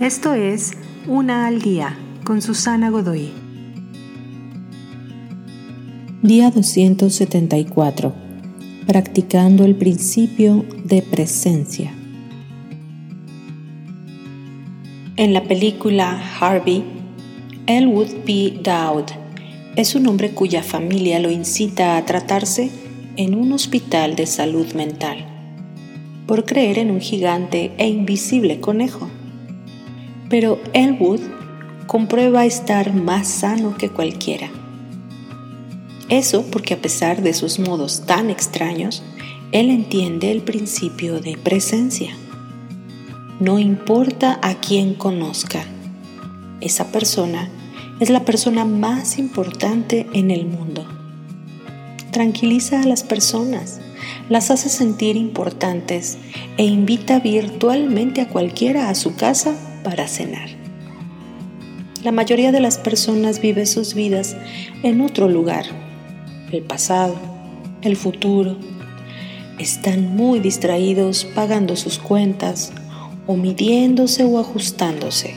Esto es Una al Día con Susana Godoy. Día 274. Practicando el principio de presencia. En la película Harvey, Elwood P. Dowd es un hombre cuya familia lo incita a tratarse en un hospital de salud mental por creer en un gigante e invisible conejo. Pero Elwood comprueba estar más sano que cualquiera. Eso porque a pesar de sus modos tan extraños, él entiende el principio de presencia. No importa a quién conozca, esa persona es la persona más importante en el mundo. Tranquiliza a las personas, las hace sentir importantes e invita virtualmente a cualquiera a su casa para cenar. La mayoría de las personas vive sus vidas en otro lugar, el pasado, el futuro. Están muy distraídos pagando sus cuentas, o midiéndose o ajustándose.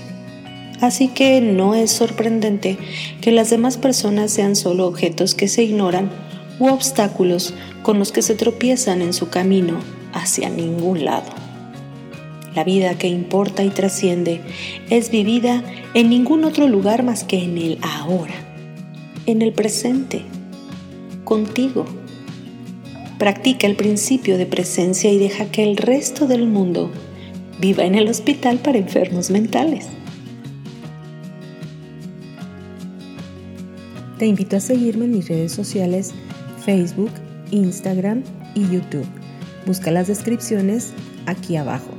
Así que no es sorprendente que las demás personas sean solo objetos que se ignoran u obstáculos con los que se tropiezan en su camino hacia ningún lado. La vida que importa y trasciende es vivida en ningún otro lugar más que en el ahora, en el presente, contigo. Practica el principio de presencia y deja que el resto del mundo viva en el hospital para enfermos mentales. Te invito a seguirme en mis redes sociales Facebook, Instagram y YouTube. Busca las descripciones aquí abajo.